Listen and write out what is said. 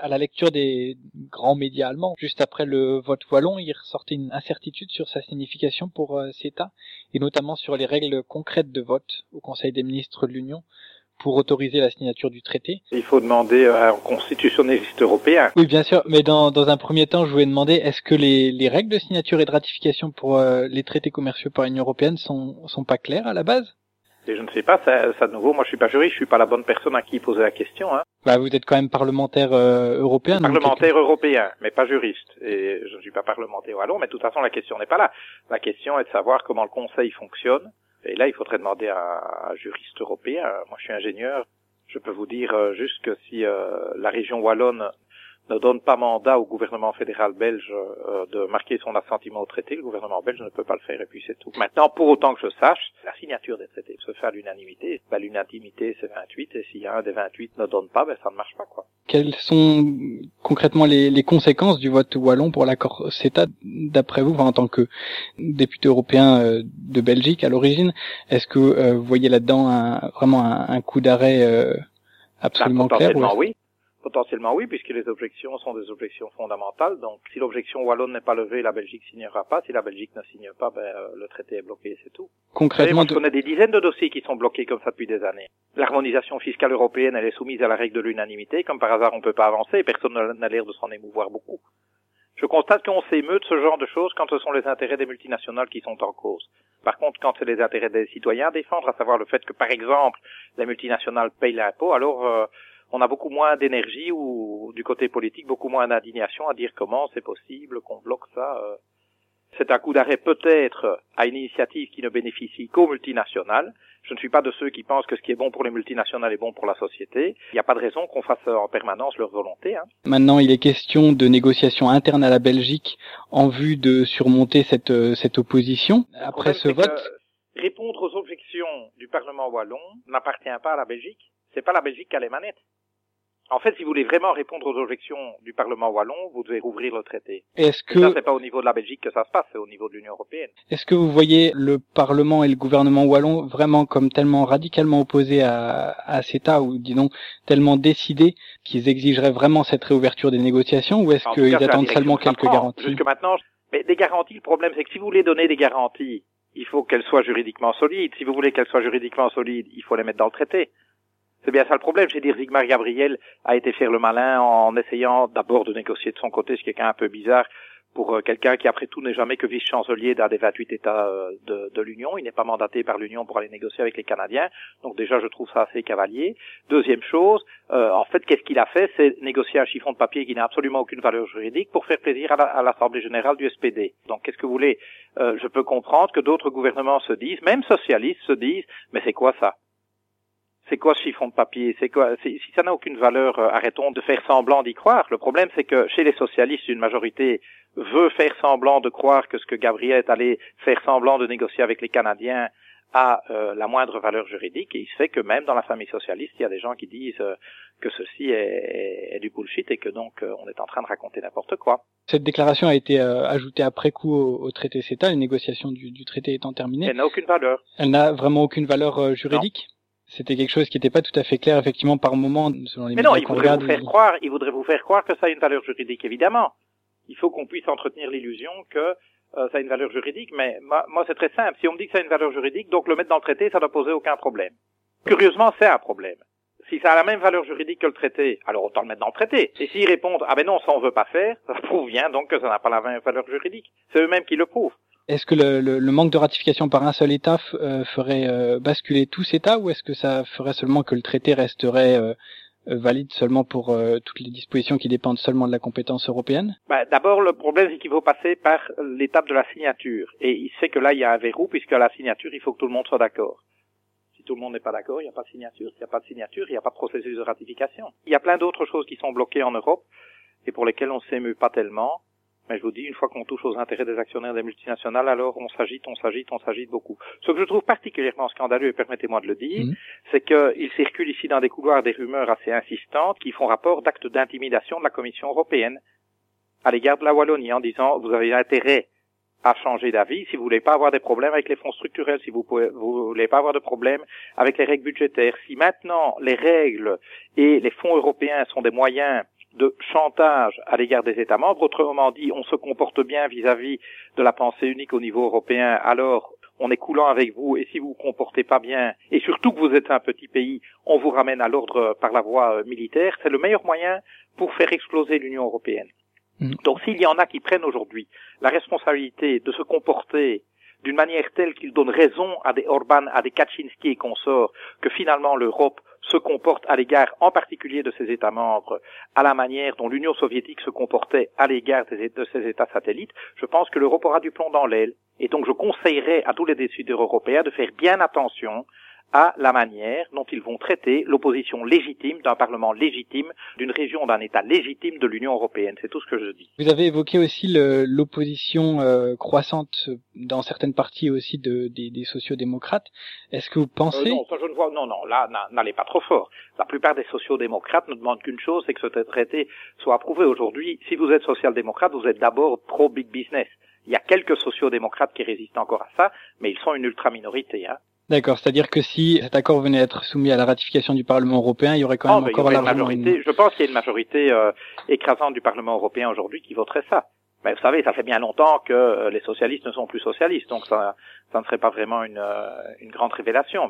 À la lecture des grands médias allemands, juste après le vote wallon, il ressortait une incertitude sur sa signification pour euh, CETA, et notamment sur les règles concrètes de vote au Conseil des ministres de l'Union pour autoriser la signature du traité. Il faut demander à un constitutionnaliste européen. Oui, bien sûr, mais dans, dans un premier temps, je voulais demander, est-ce que les, les règles de signature et de ratification pour euh, les traités commerciaux par l'Union européenne sont, sont pas claires à la base? Et je ne sais pas, ça, ça de nouveau, moi je suis pas juriste, je suis pas la bonne personne à qui poser la question. Hein. Bah, vous êtes quand même parlementaire euh, européen. Parlementaire donc... européen, mais pas juriste. Et je ne suis pas parlementaire wallon, mais de toute façon la question n'est pas là. La question est de savoir comment le Conseil fonctionne. Et là, il faudrait demander à un juriste européen. Moi, je suis ingénieur. Je peux vous dire euh, juste que si euh, la région wallonne ne donne pas mandat au gouvernement fédéral belge euh, de marquer son assentiment au traité, le gouvernement belge ne peut pas le faire et puis c'est tout. Maintenant, pour autant que je sache, la signature des traités se fait à l'unanimité. Ben, l'unanimité, c'est 28 et s'il y a un des 28 ne donne pas, ben, ça ne marche pas. quoi. Quelles sont concrètement les, les conséquences du vote wallon pour l'accord CETA d'après vous, en tant que député européen euh, de Belgique à l'origine? Est-ce que euh, vous voyez là-dedans un, vraiment un, un coup d'arrêt euh, absolument ben, clair oui. Potentiellement oui, puisque les objections sont des objections fondamentales. Donc, si l'objection wallonne n'est pas levée, la Belgique signera pas. Si la Belgique ne signe pas, ben, euh, le traité est bloqué, c'est tout. Concrètement, je connais des dizaines de dossiers qui sont bloqués comme ça depuis des années. L'harmonisation fiscale européenne, elle est soumise à la règle de l'unanimité. Comme par hasard, on peut pas avancer. Personne n'a l'air de s'en émouvoir beaucoup. Je constate qu'on s'émeut de ce genre de choses quand ce sont les intérêts des multinationales qui sont en cause. Par contre, quand c'est les intérêts des citoyens à défendre, à savoir le fait que, par exemple, les multinationales payent l'impôt, alors euh, on a beaucoup moins d'énergie ou du côté politique beaucoup moins d'indignation à dire comment c'est possible qu'on bloque ça. Euh. C'est un coup d'arrêt peut-être à une initiative qui ne bénéficie qu'aux multinationales. Je ne suis pas de ceux qui pensent que ce qui est bon pour les multinationales est bon pour la société. Il n'y a pas de raison qu'on fasse en permanence leur volonté. Hein. Maintenant, il est question de négociations internes à la Belgique en vue de surmonter cette, euh, cette opposition. Après ce vote, répondre aux objections du Parlement wallon n'appartient pas à la Belgique. C'est pas la Belgique qui a les manettes. En fait, si vous voulez vraiment répondre aux objections du Parlement wallon, vous devez rouvrir le traité. Est-ce que ça, c'est pas au niveau de la Belgique que ça se passe, c'est au niveau de l'Union européenne. Est-ce que vous voyez le Parlement et le gouvernement wallon vraiment comme tellement radicalement opposés à, à CETA ou disons tellement décidés qu'ils exigeraient vraiment cette réouverture des négociations ou est-ce qu'ils attendent seulement quelques garanties? Jusque maintenant, mais des garanties, le problème c'est que si vous voulez donner des garanties, il faut qu'elles soient juridiquement solides. Si vous voulez qu'elles soient juridiquement solides, il faut les mettre dans le traité. C'est bien ça le problème. J'ai dire, Zigmar Gabriel a été faire le malin en essayant d'abord de négocier de son côté, ce qui est quand même un peu bizarre pour euh, quelqu'un qui après tout n'est jamais que vice-chancelier d'un des 28 États euh, de, l'Union. Il n'est pas mandaté par l'Union pour aller négocier avec les Canadiens. Donc déjà, je trouve ça assez cavalier. Deuxième chose, euh, en fait, qu'est-ce qu'il a fait? C'est négocier un chiffon de papier qui n'a absolument aucune valeur juridique pour faire plaisir à l'Assemblée générale du SPD. Donc qu'est-ce que vous voulez? Je peux comprendre que d'autres gouvernements se disent, même socialistes se disent, mais c'est quoi ça? C'est quoi ce chiffon de papier? C'est quoi? Si ça n'a aucune valeur, euh, arrêtons de faire semblant d'y croire. Le problème, c'est que chez les socialistes, une majorité veut faire semblant de croire que ce que Gabriel est allé faire semblant de négocier avec les Canadiens a euh, la moindre valeur juridique. Et il se fait que même dans la famille socialiste, il y a des gens qui disent euh, que ceci est, est, du bullshit et que donc on est en train de raconter n'importe quoi. Cette déclaration a été ajoutée après coup au, au, traité CETA, les négociations du, du traité étant terminées. Elle n'a aucune valeur. Elle n'a vraiment aucune valeur juridique? C'était quelque chose qui n'était pas tout à fait clair effectivement par moment selon les Mais non, il voudrait vous faire croire, il voudrait vous faire croire que ça a une valeur juridique évidemment. Il faut qu'on puisse entretenir l'illusion que euh, ça a une valeur juridique, mais moi, moi c'est très simple. Si on me dit que ça a une valeur juridique, donc le mettre dans le traité, ça ne poser aucun problème. Curieusement, c'est un problème. Si ça a la même valeur juridique que le traité, alors autant le mettre dans le traité. Et s'ils répondent ah ben non, ça on veut pas faire, ça prouve bien donc que ça n'a pas la même valeur juridique. C'est eux-mêmes qui le prouvent. Est-ce que le, le, le, manque de ratification par un seul État euh, ferait euh, basculer tous États ou est-ce que ça ferait seulement que le traité resterait euh, valide seulement pour toutes les dispositions qui dépendent seulement de la compétence européenne? Bah, D'abord, le problème, c'est qu'il faut passer par l'étape de la signature. Et il sait que là, il y a un verrou, puisque à la signature, il faut que tout le monde soit d'accord. Si tout le monde n'est pas d'accord, il n'y a pas de signature. S'il n'y a pas de signature, il n'y a pas de processus de ratification. Il y a plein d'autres choses qui sont bloquées en Europe et pour lesquelles on ne s'émeut pas tellement. Mais je vous dis, une fois qu'on touche aux intérêts des actionnaires des multinationales, alors on s'agite, on s'agite, on s'agite beaucoup. Ce que je trouve particulièrement scandaleux, et permettez-moi de le dire, mmh. c'est qu'il circule ici dans des couloirs des rumeurs assez insistantes qui font rapport d'actes d'intimidation de la Commission européenne à l'égard de la Wallonie en disant vous avez intérêt à changer d'avis si vous voulez pas avoir des problèmes avec les fonds structurels, si vous pouvez, vous voulez pas avoir de problèmes avec les règles budgétaires. Si maintenant les règles et les fonds européens sont des moyens de chantage à l'égard des États membres. Autrement dit, on se comporte bien vis-à-vis de la pensée unique au niveau européen, alors on est coulant avec vous et si vous vous comportez pas bien et surtout que vous êtes un petit pays, on vous ramène à l'ordre par la voie euh, militaire, c'est le meilleur moyen pour faire exploser l'Union européenne. Mm. Donc s'il y en a qui prennent aujourd'hui la responsabilité de se comporter d'une manière telle qu'ils donnent raison à des Orban, à des Kaczynski et consorts, que finalement l'Europe se comporte à l'égard en particulier de ses États membres à la manière dont l'Union soviétique se comportait à l'égard de ses États satellites, je pense que l'Europe aura du plomb dans l'aile. Et donc je conseillerais à tous les décideurs européens de faire bien attention à la manière dont ils vont traiter l'opposition légitime d'un Parlement légitime, d'une région, d'un État légitime de l'Union européenne. C'est tout ce que je dis. Vous avez évoqué aussi l'opposition euh, croissante dans certaines parties aussi de, des, des sociodémocrates. Est-ce que vous pensez euh, Non, ça je ne vois. Non, non, là, n'allez pas trop fort. La plupart des sociodémocrates ne demandent qu'une chose, c'est que ce traité soit approuvé aujourd'hui. Si vous êtes social-démocrate, vous êtes d'abord pro-big business. Il y a quelques sociodémocrates qui résistent encore à ça, mais ils sont une ultra minorité. Hein. D'accord, c'est-à-dire que si cet accord venait à être soumis à la ratification du Parlement européen, il y aurait quand même oh, encore une majorité. Je pense qu'il y a une majorité euh, écrasante du Parlement européen aujourd'hui qui voterait ça. Mais vous savez, ça fait bien longtemps que euh, les socialistes ne sont plus socialistes, donc ça, ça ne serait pas vraiment une, euh, une grande révélation.